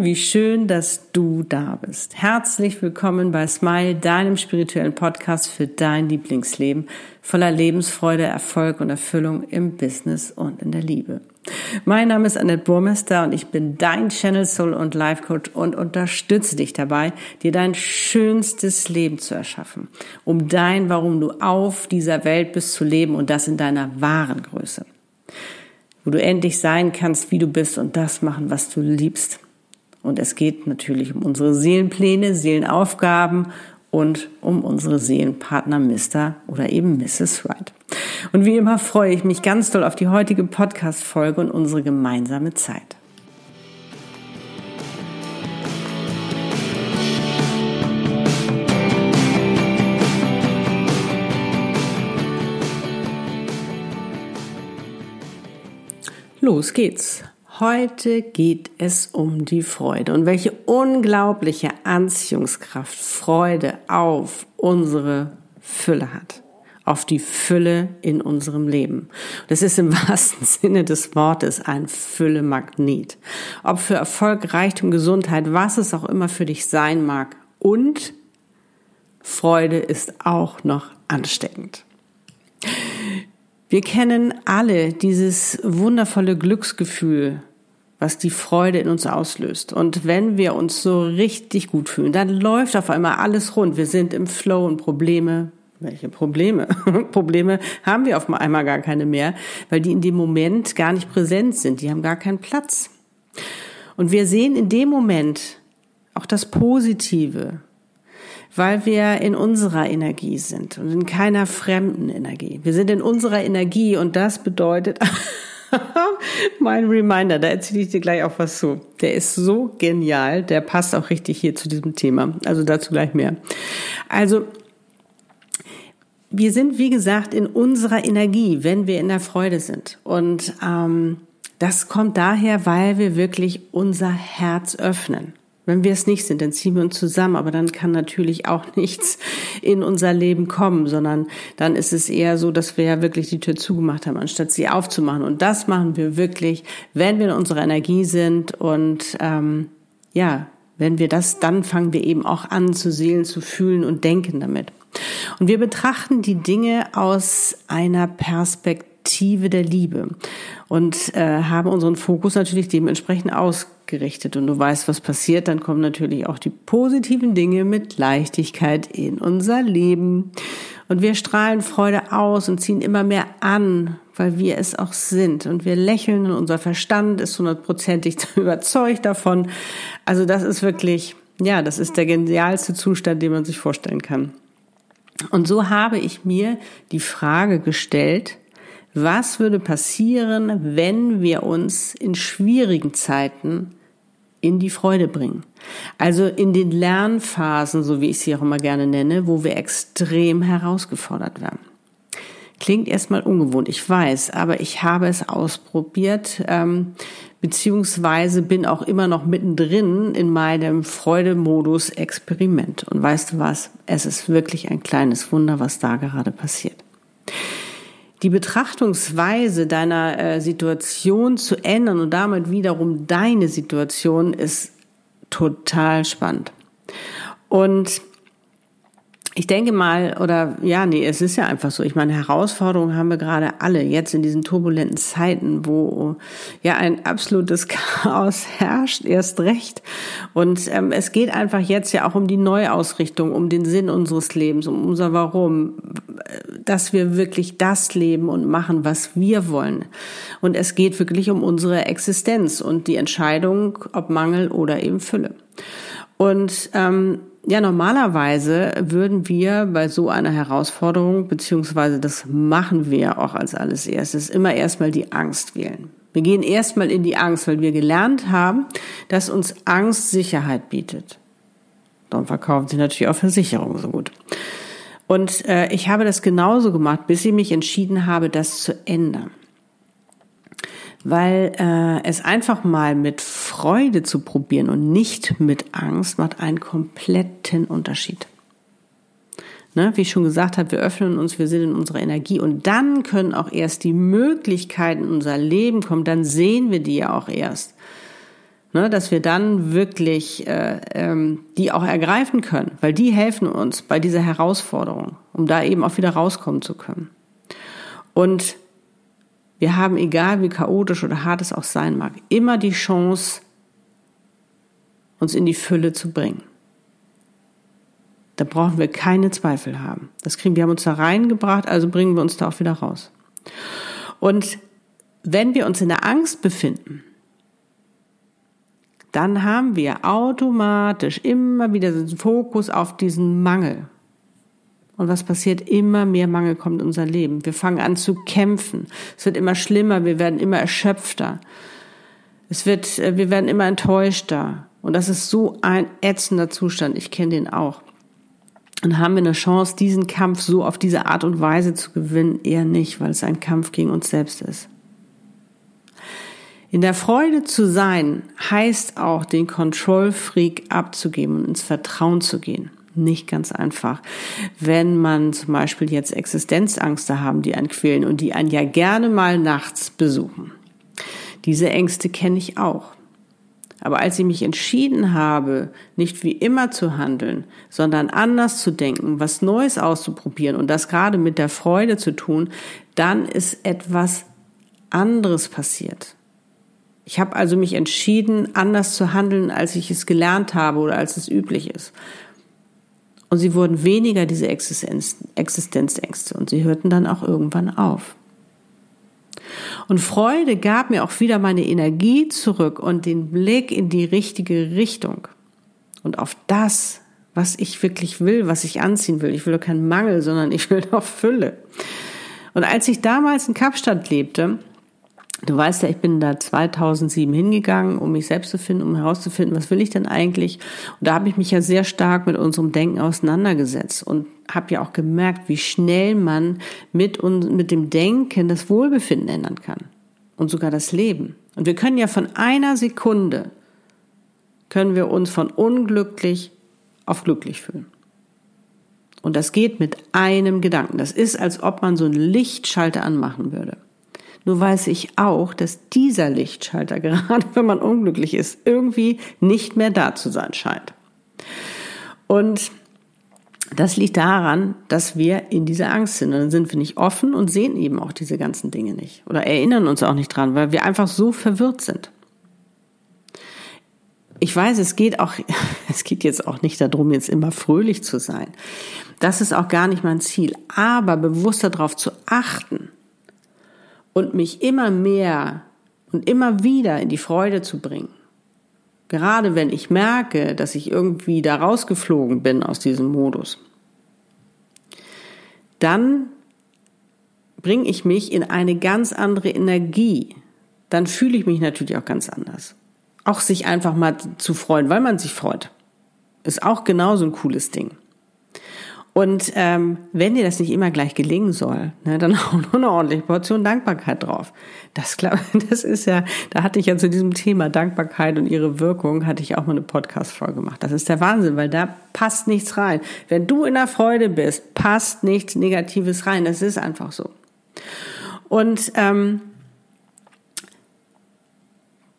Wie schön, dass du da bist. Herzlich willkommen bei Smile, deinem spirituellen Podcast für dein Lieblingsleben voller Lebensfreude, Erfolg und Erfüllung im Business und in der Liebe. Mein Name ist Annette Burmester und ich bin dein Channel Soul und Life Coach und unterstütze dich dabei, dir dein schönstes Leben zu erschaffen, um dein, warum du auf dieser Welt bist, zu leben und das in deiner wahren Größe wo du endlich sein kannst, wie du bist und das machen, was du liebst. Und es geht natürlich um unsere Seelenpläne, Seelenaufgaben und um unsere Seelenpartner Mr. oder eben Mrs. Wright. Und wie immer freue ich mich ganz doll auf die heutige Podcast-Folge und unsere gemeinsame Zeit. Los geht's. Heute geht es um die Freude und welche unglaubliche Anziehungskraft Freude auf unsere Fülle hat. Auf die Fülle in unserem Leben. Das ist im wahrsten Sinne des Wortes ein Fülle-Magnet. Ob für Erfolg, Reichtum, Gesundheit, was es auch immer für dich sein mag. Und Freude ist auch noch ansteckend. Wir kennen alle dieses wundervolle Glücksgefühl, was die Freude in uns auslöst. Und wenn wir uns so richtig gut fühlen, dann läuft auf einmal alles rund. Wir sind im Flow und Probleme. Welche Probleme? Probleme haben wir auf einmal gar keine mehr, weil die in dem Moment gar nicht präsent sind. Die haben gar keinen Platz. Und wir sehen in dem Moment auch das Positive, weil wir in unserer Energie sind und in keiner fremden Energie. Wir sind in unserer Energie und das bedeutet, mein Reminder, da erzähle ich dir gleich auch was zu. Der ist so genial, der passt auch richtig hier zu diesem Thema. Also dazu gleich mehr. Also, wir sind, wie gesagt, in unserer Energie, wenn wir in der Freude sind. Und ähm, das kommt daher, weil wir wirklich unser Herz öffnen. Wenn wir es nicht sind, dann ziehen wir uns zusammen, aber dann kann natürlich auch nichts in unser Leben kommen, sondern dann ist es eher so, dass wir ja wirklich die Tür zugemacht haben, anstatt sie aufzumachen. Und das machen wir wirklich, wenn wir in unserer Energie sind und ähm, ja, wenn wir das, dann fangen wir eben auch an zu sehen, zu fühlen und denken damit. Und wir betrachten die Dinge aus einer Perspektive der Liebe und äh, haben unseren Fokus natürlich dementsprechend ausgerichtet. Und du weißt, was passiert, dann kommen natürlich auch die positiven Dinge mit Leichtigkeit in unser Leben. Und wir strahlen Freude aus und ziehen immer mehr an, weil wir es auch sind. Und wir lächeln und unser Verstand ist hundertprozentig überzeugt davon. Also das ist wirklich, ja, das ist der genialste Zustand, den man sich vorstellen kann. Und so habe ich mir die Frage gestellt, was würde passieren, wenn wir uns in schwierigen Zeiten in die Freude bringen? Also in den Lernphasen, so wie ich sie auch immer gerne nenne, wo wir extrem herausgefordert werden. Klingt erstmal ungewohnt, ich weiß, aber ich habe es ausprobiert, ähm, beziehungsweise bin auch immer noch mittendrin in meinem Freudemodus Experiment. Und weißt du was? Es ist wirklich ein kleines Wunder, was da gerade passiert die Betrachtungsweise deiner äh, Situation zu ändern und damit wiederum deine Situation ist total spannend. Und ich denke mal, oder ja, nee, es ist ja einfach so. Ich meine, Herausforderungen haben wir gerade alle jetzt in diesen turbulenten Zeiten, wo ja ein absolutes Chaos herrscht, erst recht. Und ähm, es geht einfach jetzt ja auch um die Neuausrichtung, um den Sinn unseres Lebens, um unser Warum, dass wir wirklich das leben und machen, was wir wollen. Und es geht wirklich um unsere Existenz und die Entscheidung, ob Mangel oder eben Fülle. Und ähm, ja, normalerweise würden wir bei so einer Herausforderung, beziehungsweise das machen wir auch als alles erstes, immer erstmal die Angst wählen. Wir gehen erstmal in die Angst, weil wir gelernt haben, dass uns Angst Sicherheit bietet. Darum verkaufen sie natürlich auch Versicherungen so gut. Und äh, ich habe das genauso gemacht, bis ich mich entschieden habe, das zu ändern weil äh, es einfach mal mit Freude zu probieren und nicht mit Angst macht einen kompletten Unterschied. Ne, wie ich schon gesagt habe, wir öffnen uns, wir sind in unserer Energie und dann können auch erst die Möglichkeiten in unser Leben kommen, dann sehen wir die ja auch erst. ne, dass wir dann wirklich äh, ähm, die auch ergreifen können, weil die helfen uns bei dieser Herausforderung, um da eben auch wieder rauskommen zu können. Und wir haben, egal wie chaotisch oder hart es auch sein mag, immer die Chance, uns in die Fülle zu bringen. Da brauchen wir keine Zweifel haben. Das kriegen wir haben uns da reingebracht, also bringen wir uns da auch wieder raus. Und wenn wir uns in der Angst befinden, dann haben wir automatisch immer wieder den Fokus auf diesen Mangel. Und was passiert? Immer mehr Mangel kommt in unser Leben. Wir fangen an zu kämpfen. Es wird immer schlimmer. Wir werden immer erschöpfter. Es wird, äh, wir werden immer enttäuschter. Und das ist so ein ätzender Zustand. Ich kenne den auch. Und haben wir eine Chance, diesen Kampf so auf diese Art und Weise zu gewinnen? Eher nicht, weil es ein Kampf gegen uns selbst ist. In der Freude zu sein heißt auch, den Control Freak abzugeben und ins Vertrauen zu gehen. Nicht ganz einfach. Wenn man zum Beispiel jetzt Existenzangste haben, die einen quälen und die einen ja gerne mal nachts besuchen. Diese Ängste kenne ich auch. Aber als ich mich entschieden habe, nicht wie immer zu handeln, sondern anders zu denken, was Neues auszuprobieren und das gerade mit der Freude zu tun, dann ist etwas anderes passiert. Ich habe also mich entschieden, anders zu handeln, als ich es gelernt habe oder als es üblich ist. Und sie wurden weniger diese Existenz, Existenzängste und sie hörten dann auch irgendwann auf. Und Freude gab mir auch wieder meine Energie zurück und den Blick in die richtige Richtung und auf das, was ich wirklich will, was ich anziehen will. Ich will doch keinen Mangel, sondern ich will doch Fülle. Und als ich damals in Kapstadt lebte, Du weißt ja, ich bin da 2007 hingegangen, um mich selbst zu finden, um herauszufinden, was will ich denn eigentlich. Und da habe ich mich ja sehr stark mit unserem Denken auseinandergesetzt und habe ja auch gemerkt, wie schnell man mit, uns, mit dem Denken das Wohlbefinden ändern kann und sogar das Leben. Und wir können ja von einer Sekunde, können wir uns von unglücklich auf glücklich fühlen. Und das geht mit einem Gedanken. Das ist, als ob man so einen Lichtschalter anmachen würde. Nur weiß ich auch, dass dieser Lichtschalter, gerade wenn man unglücklich ist, irgendwie nicht mehr da zu sein scheint. Und das liegt daran, dass wir in dieser Angst sind. Und dann sind wir nicht offen und sehen eben auch diese ganzen Dinge nicht. Oder erinnern uns auch nicht dran, weil wir einfach so verwirrt sind. Ich weiß, es geht auch, es geht jetzt auch nicht darum, jetzt immer fröhlich zu sein. Das ist auch gar nicht mein Ziel. Aber bewusster darauf zu achten, und mich immer mehr und immer wieder in die Freude zu bringen. Gerade wenn ich merke, dass ich irgendwie da rausgeflogen bin aus diesem Modus, dann bringe ich mich in eine ganz andere Energie. Dann fühle ich mich natürlich auch ganz anders. Auch sich einfach mal zu freuen, weil man sich freut, ist auch genauso ein cooles Ding. Und ähm, wenn dir das nicht immer gleich gelingen soll, ne, dann auch nur eine ordentliche Portion Dankbarkeit drauf. Das, glaub, das ist ja, da hatte ich ja zu diesem Thema Dankbarkeit und ihre Wirkung, hatte ich auch mal eine Podcast-Folge gemacht. Das ist der Wahnsinn, weil da passt nichts rein. Wenn du in der Freude bist, passt nichts Negatives rein. Das ist einfach so. Und ähm,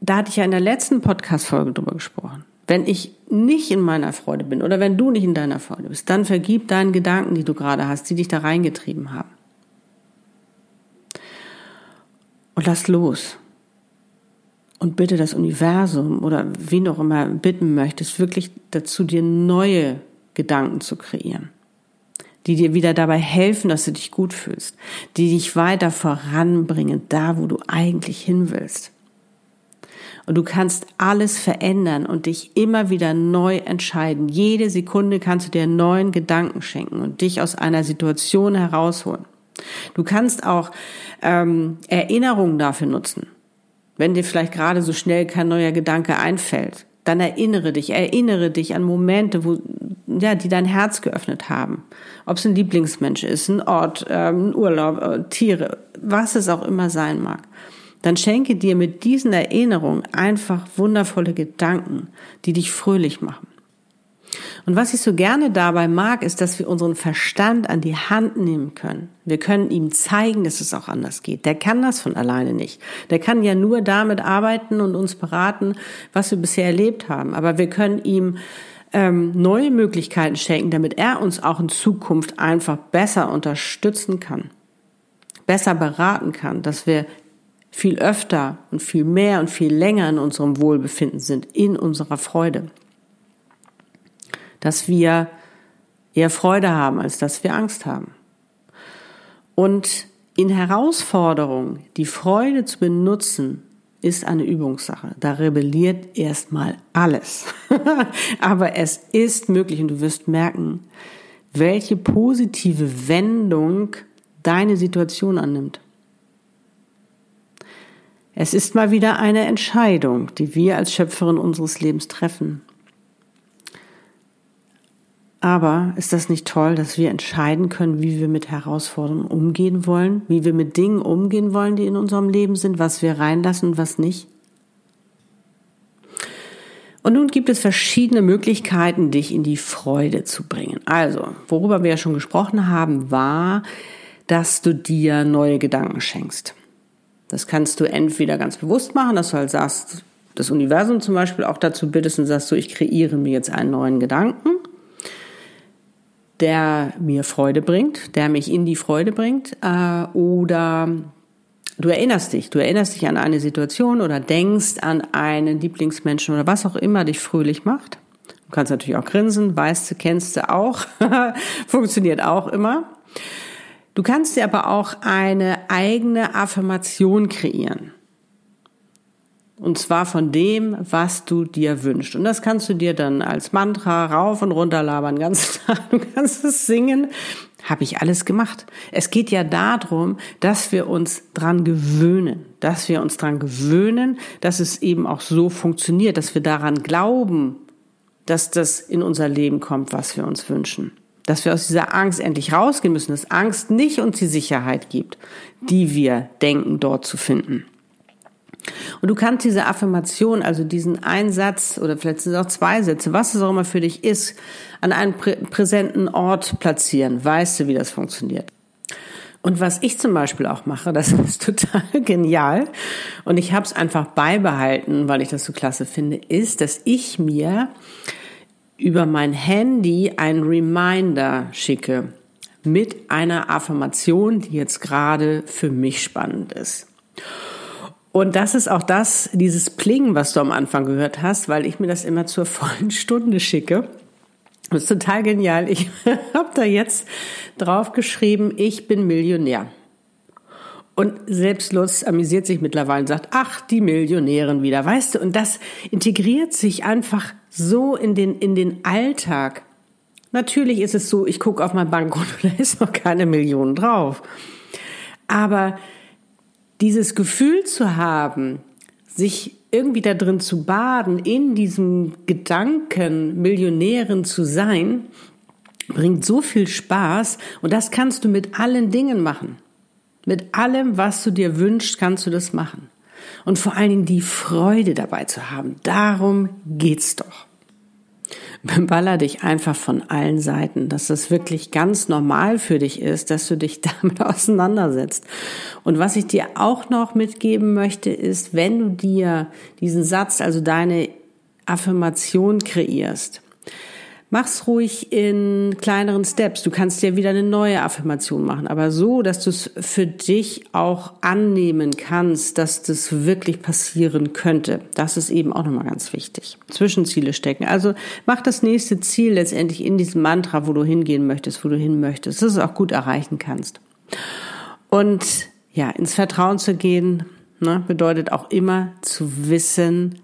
da hatte ich ja in der letzten Podcast-Folge drüber gesprochen. Wenn ich nicht in meiner Freude bin oder wenn du nicht in deiner Freude bist, dann vergib deinen Gedanken, die du gerade hast, die dich da reingetrieben haben. Und lass los. Und bitte das Universum oder wen auch immer bitten möchtest, wirklich dazu dir neue Gedanken zu kreieren, die dir wieder dabei helfen, dass du dich gut fühlst, die dich weiter voranbringen, da wo du eigentlich hin willst. Und du kannst alles verändern und dich immer wieder neu entscheiden. Jede Sekunde kannst du dir neuen Gedanken schenken und dich aus einer Situation herausholen. Du kannst auch ähm, Erinnerungen dafür nutzen. Wenn dir vielleicht gerade so schnell kein neuer Gedanke einfällt, dann erinnere dich, erinnere dich an Momente, wo, ja, die dein Herz geöffnet haben. Ob es ein Lieblingsmensch ist, ein Ort, ähm, ein Urlaub, äh, Tiere, was es auch immer sein mag dann schenke dir mit diesen Erinnerungen einfach wundervolle Gedanken, die dich fröhlich machen. Und was ich so gerne dabei mag, ist, dass wir unseren Verstand an die Hand nehmen können. Wir können ihm zeigen, dass es auch anders geht. Der kann das von alleine nicht. Der kann ja nur damit arbeiten und uns beraten, was wir bisher erlebt haben. Aber wir können ihm ähm, neue Möglichkeiten schenken, damit er uns auch in Zukunft einfach besser unterstützen kann, besser beraten kann, dass wir viel öfter und viel mehr und viel länger in unserem Wohlbefinden sind, in unserer Freude. Dass wir eher Freude haben, als dass wir Angst haben. Und in Herausforderungen die Freude zu benutzen, ist eine Übungssache. Da rebelliert erstmal alles. Aber es ist möglich und du wirst merken, welche positive Wendung deine Situation annimmt. Es ist mal wieder eine Entscheidung, die wir als Schöpferin unseres Lebens treffen. Aber ist das nicht toll, dass wir entscheiden können, wie wir mit Herausforderungen umgehen wollen, wie wir mit Dingen umgehen wollen, die in unserem Leben sind, was wir reinlassen und was nicht? Und nun gibt es verschiedene Möglichkeiten, dich in die Freude zu bringen. Also, worüber wir ja schon gesprochen haben, war, dass du dir neue Gedanken schenkst. Das kannst du entweder ganz bewusst machen, dass du halt sagst, das Universum zum Beispiel auch dazu bittest und sagst so, ich kreiere mir jetzt einen neuen Gedanken, der mir Freude bringt, der mich in die Freude bringt, äh, oder du erinnerst dich, du erinnerst dich an eine Situation oder denkst an einen Lieblingsmenschen oder was auch immer dich fröhlich macht. Du kannst natürlich auch grinsen, weißt du, kennst du auch, funktioniert auch immer. Du kannst dir aber auch eine eigene Affirmation kreieren. Und zwar von dem, was du dir wünschst. Und das kannst du dir dann als Mantra rauf und runter labern, ganz Du kannst es singen. Habe ich alles gemacht. Es geht ja darum, dass wir uns dran gewöhnen, dass wir uns dran gewöhnen, dass es eben auch so funktioniert, dass wir daran glauben, dass das in unser Leben kommt, was wir uns wünschen dass wir aus dieser Angst endlich rausgehen müssen, dass Angst nicht uns die Sicherheit gibt, die wir denken dort zu finden. Und du kannst diese Affirmation, also diesen Einsatz oder vielleicht sind es auch zwei Sätze, was es auch immer für dich ist, an einem prä präsenten Ort platzieren. Weißt du, wie das funktioniert? Und was ich zum Beispiel auch mache, das ist total genial und ich habe es einfach beibehalten, weil ich das so klasse finde, ist, dass ich mir über mein Handy einen Reminder schicke mit einer Affirmation, die jetzt gerade für mich spannend ist. Und das ist auch das, dieses Plingen, was du am Anfang gehört hast, weil ich mir das immer zur vollen Stunde schicke. Das ist total genial. Ich habe da jetzt drauf geschrieben, ich bin Millionär. Und selbstlos amüsiert sich mittlerweile und sagt, ach, die Millionären wieder, weißt du? Und das integriert sich einfach so in den, in den Alltag. Natürlich ist es so, ich gucke auf mein Bankkonto, da ist noch keine Million drauf. Aber dieses Gefühl zu haben, sich irgendwie da drin zu baden, in diesem Gedanken, Millionärin zu sein, bringt so viel Spaß und das kannst du mit allen Dingen machen. Mit allem, was du dir wünschst, kannst du das machen. Und vor allen Dingen die Freude dabei zu haben. Darum geht's doch. Beballer dich einfach von allen Seiten, dass das wirklich ganz normal für dich ist, dass du dich damit auseinandersetzt. Und was ich dir auch noch mitgeben möchte, ist, wenn du dir diesen Satz, also deine Affirmation kreierst, Mach's ruhig in kleineren Steps. Du kannst dir wieder eine neue Affirmation machen, aber so, dass du es für dich auch annehmen kannst, dass das wirklich passieren könnte. Das ist eben auch nochmal ganz wichtig. Zwischenziele stecken. Also mach das nächste Ziel letztendlich in diesem Mantra, wo du hingehen möchtest, wo du hin möchtest, dass du es auch gut erreichen kannst. Und ja, ins Vertrauen zu gehen, ne, bedeutet auch immer zu wissen,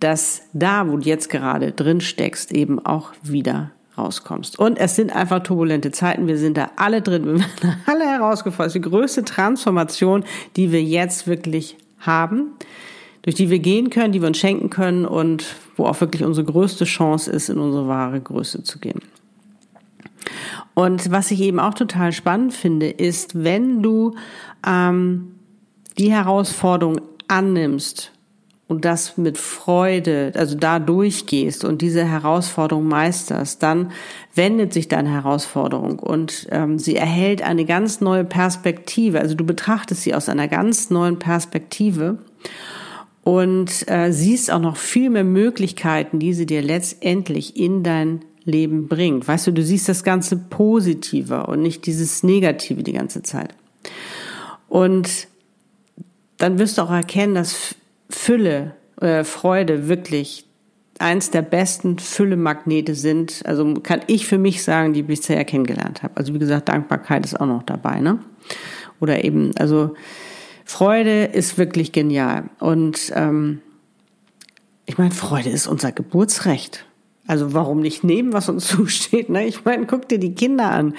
dass da, wo du jetzt gerade drin steckst, eben auch wieder rauskommst. Und es sind einfach turbulente Zeiten. Wir sind da alle drin. Wir werden alle herausgefordert. Die größte Transformation, die wir jetzt wirklich haben, durch die wir gehen können, die wir uns schenken können und wo auch wirklich unsere größte Chance ist, in unsere wahre Größe zu gehen. Und was ich eben auch total spannend finde, ist, wenn du ähm, die Herausforderung annimmst und das mit Freude, also da durchgehst und diese Herausforderung meisterst, dann wendet sich deine Herausforderung und ähm, sie erhält eine ganz neue Perspektive. Also du betrachtest sie aus einer ganz neuen Perspektive und äh, siehst auch noch viel mehr Möglichkeiten, die sie dir letztendlich in dein Leben bringt. Weißt du, du siehst das Ganze positiver und nicht dieses Negative die ganze Zeit. Und dann wirst du auch erkennen, dass Fülle, äh, Freude wirklich eins der besten Fülle-Magnete sind. Also kann ich für mich sagen, die ich bisher kennengelernt habe. Also wie gesagt, Dankbarkeit ist auch noch dabei, ne? Oder eben, also Freude ist wirklich genial. Und ähm, ich meine, Freude ist unser Geburtsrecht. Also warum nicht nehmen, was uns zusteht? Ne? Ich meine, guck dir die Kinder an.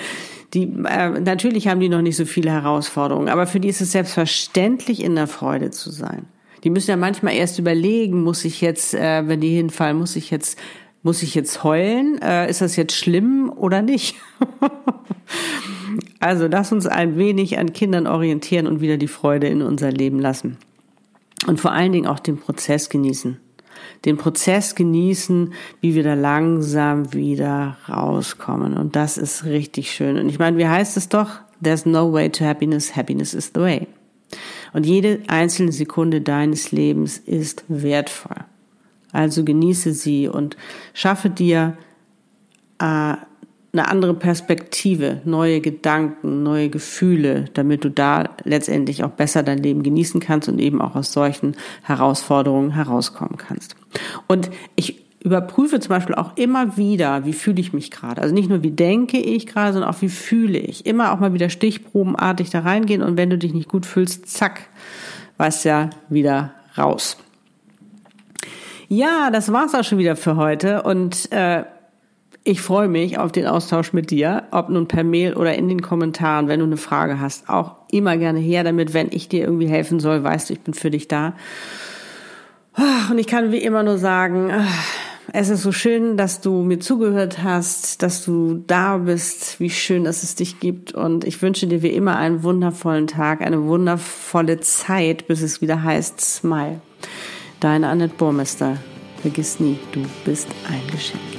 Die, äh, natürlich haben die noch nicht so viele Herausforderungen, aber für die ist es selbstverständlich, in der Freude zu sein. Die müssen ja manchmal erst überlegen, muss ich jetzt, äh, wenn die hinfallen, muss ich jetzt, muss ich jetzt heulen? Äh, ist das jetzt schlimm oder nicht? also lass uns ein wenig an Kindern orientieren und wieder die Freude in unser Leben lassen. Und vor allen Dingen auch den Prozess genießen. Den Prozess genießen, wie wir da langsam wieder rauskommen. Und das ist richtig schön. Und ich meine, wie heißt es doch? There's no way to happiness. Happiness is the way. Und jede einzelne Sekunde deines Lebens ist wertvoll. Also genieße sie und schaffe dir äh, eine andere Perspektive, neue Gedanken, neue Gefühle, damit du da letztendlich auch besser dein Leben genießen kannst und eben auch aus solchen Herausforderungen herauskommen kannst. Und ich überprüfe zum Beispiel auch immer wieder, wie fühle ich mich gerade. Also nicht nur, wie denke ich gerade, sondern auch, wie fühle ich. Immer auch mal wieder stichprobenartig da reingehen und wenn du dich nicht gut fühlst, zack, weißt ja wieder raus. Ja, das war's auch schon wieder für heute und äh, ich freue mich auf den Austausch mit dir, ob nun per Mail oder in den Kommentaren, wenn du eine Frage hast. Auch immer gerne her damit, wenn ich dir irgendwie helfen soll, weißt du, ich bin für dich da. Und ich kann wie immer nur sagen, es ist so schön, dass du mir zugehört hast, dass du da bist, wie schön, dass es dich gibt. Und ich wünsche dir wie immer einen wundervollen Tag, eine wundervolle Zeit, bis es wieder heißt Smile. Deine Annette Burmester. Vergiss nie, du bist ein Geschenk.